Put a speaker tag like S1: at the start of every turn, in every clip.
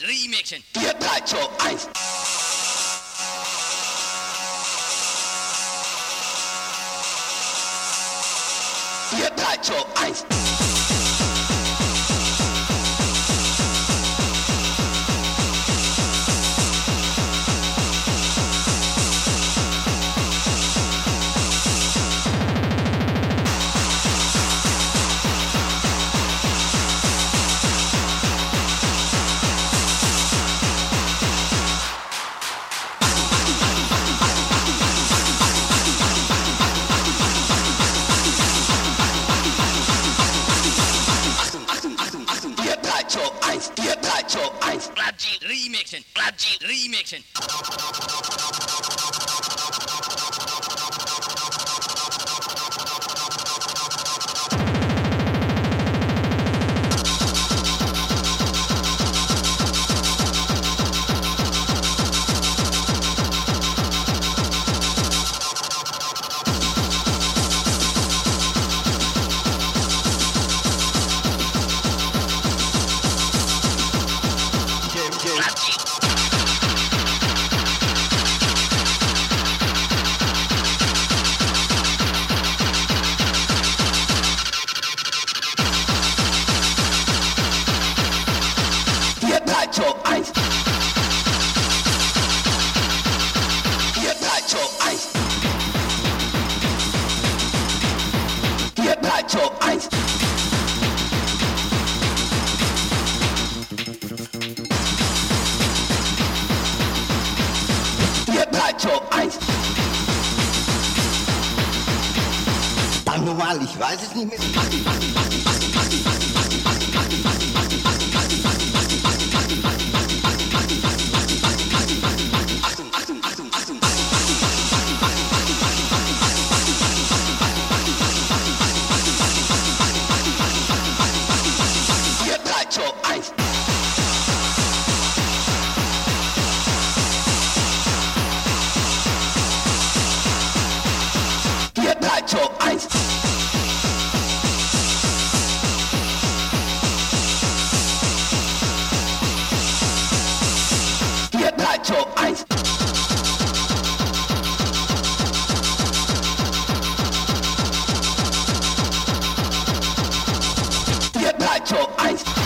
S1: Remixing. remixen. Get out your ice. Get out your. Sideshow 1.
S2: Mann, normal, ich weiß es nicht mehr. Mach die, mach die, mach die, mach die, mach die, mach. your eyes.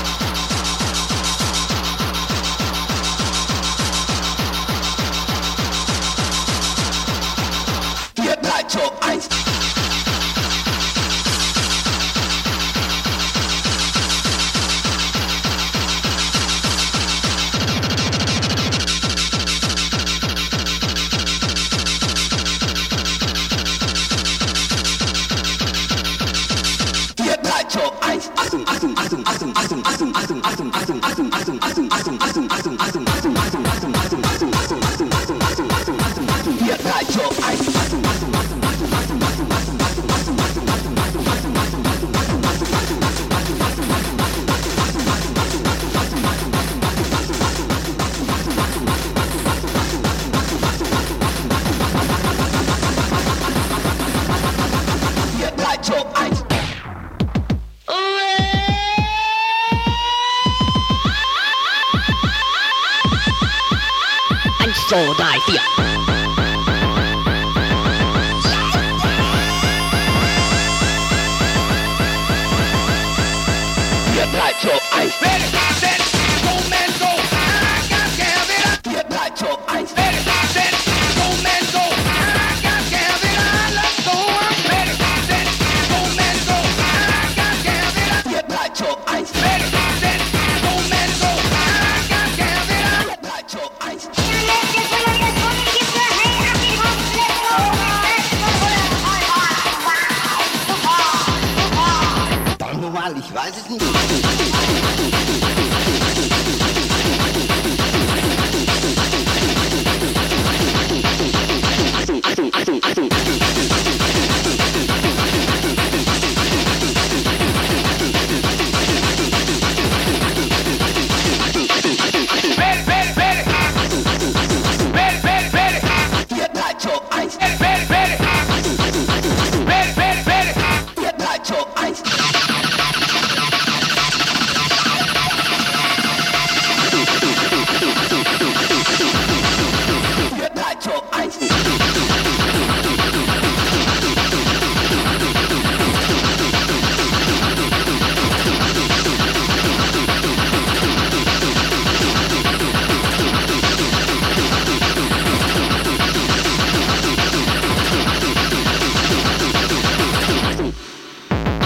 S3: 周大表月代表爱。妃
S2: Ich weiß es nicht.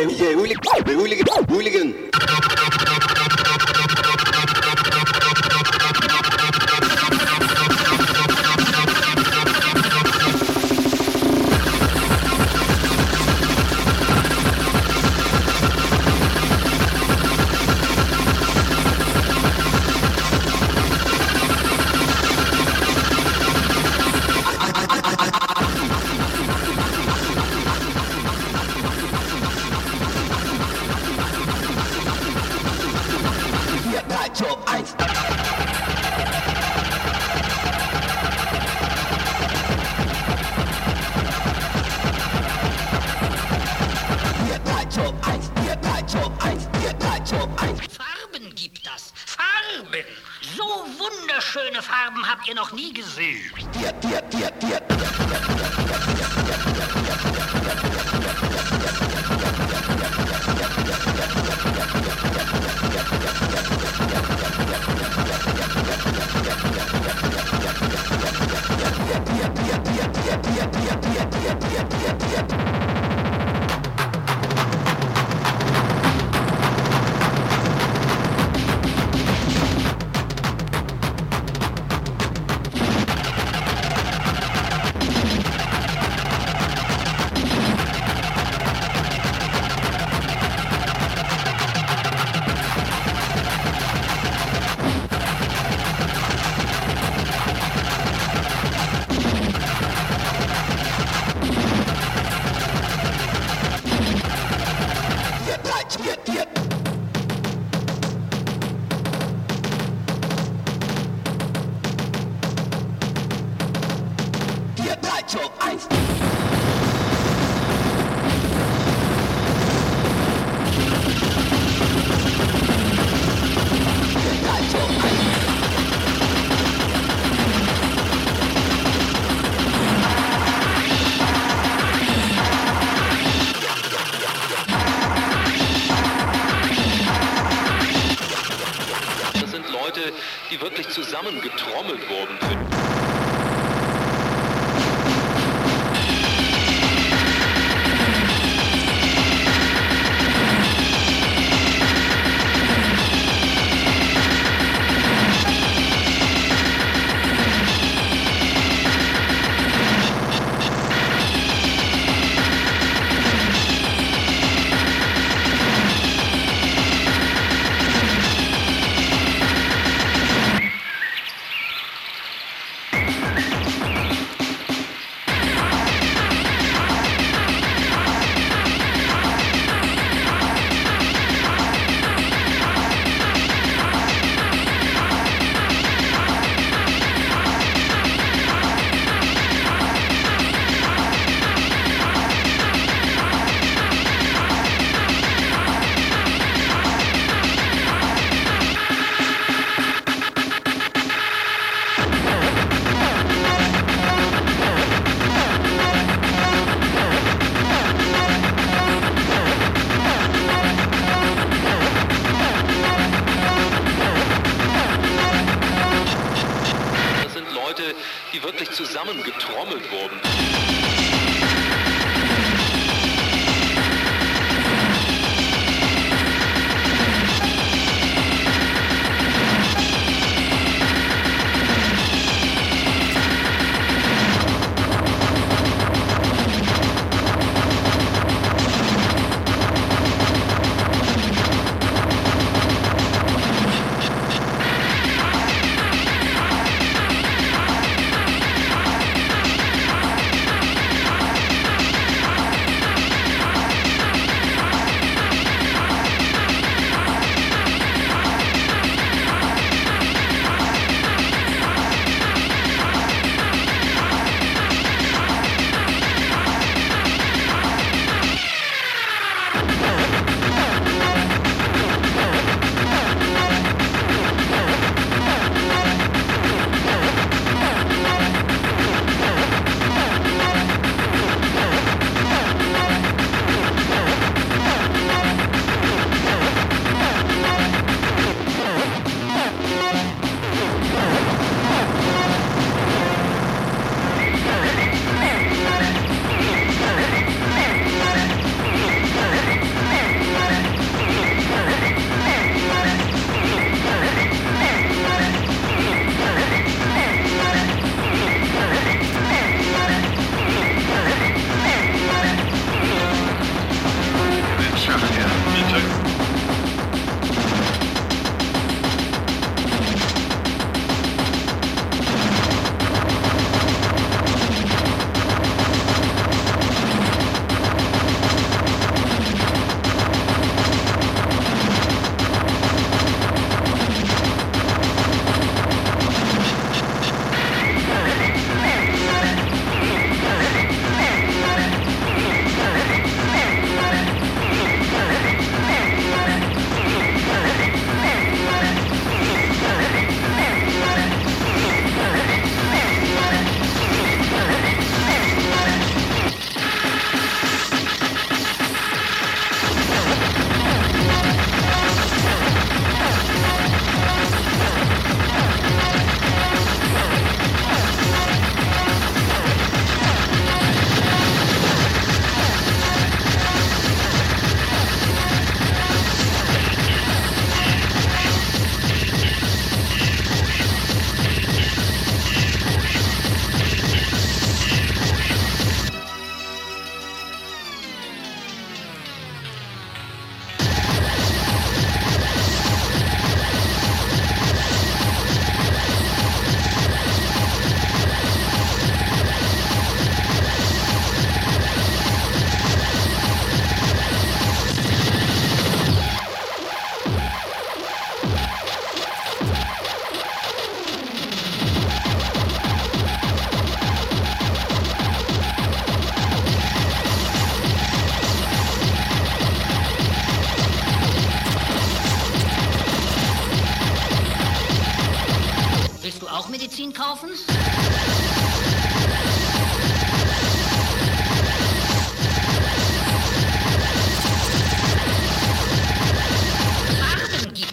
S2: Yeah, yeah, we'll get, we'll get, we'll.
S4: Farben habt ihr noch nie gesehen.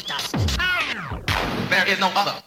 S4: Das. Farben. There is no other.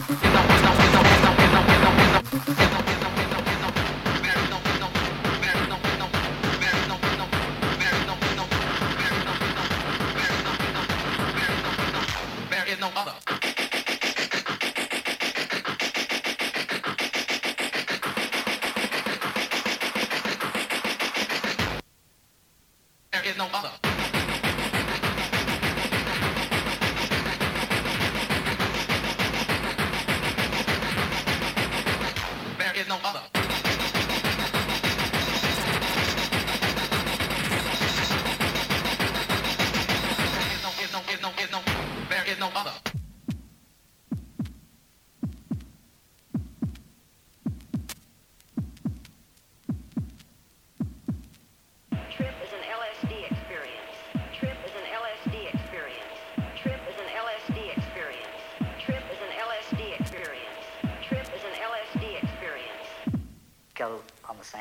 S4: Thank you.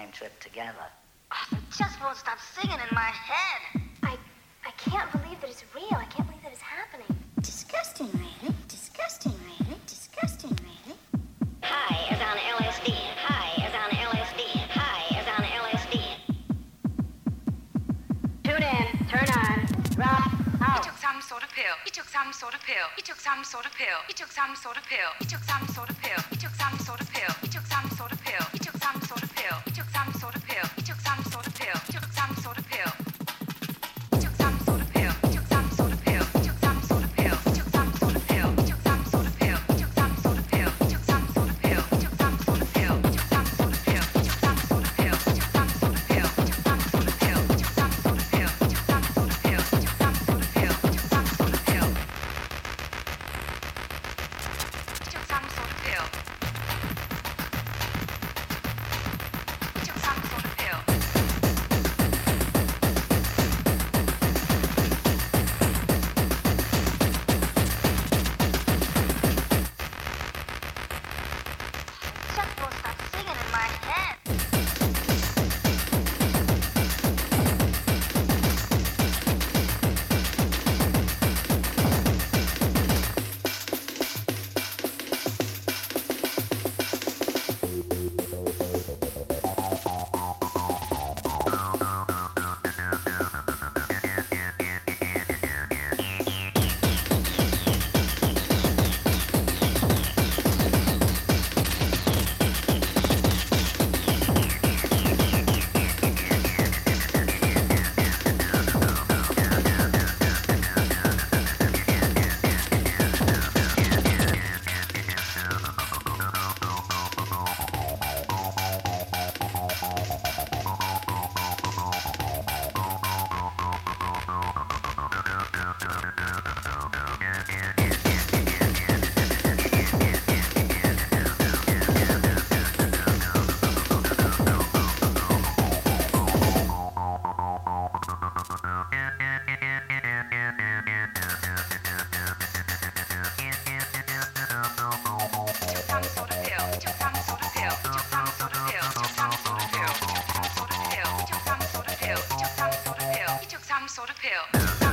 S5: same trip together.
S6: Oh, I just won't stop singing in my head.
S7: I, I can't believe that it's real. I can't believe that it's happening.
S8: Disgusting, really. Disgusting, really. Disgusting, really.
S9: Hi, is on LSD. Hi, is on LSD. Hi, is on LSD.
S10: Tune in. Turn on. Rock. Out. He took some sort of
S11: pill. He took some sort of pill. He took some sort of pill. He took some sort of pill. He took sort of pill.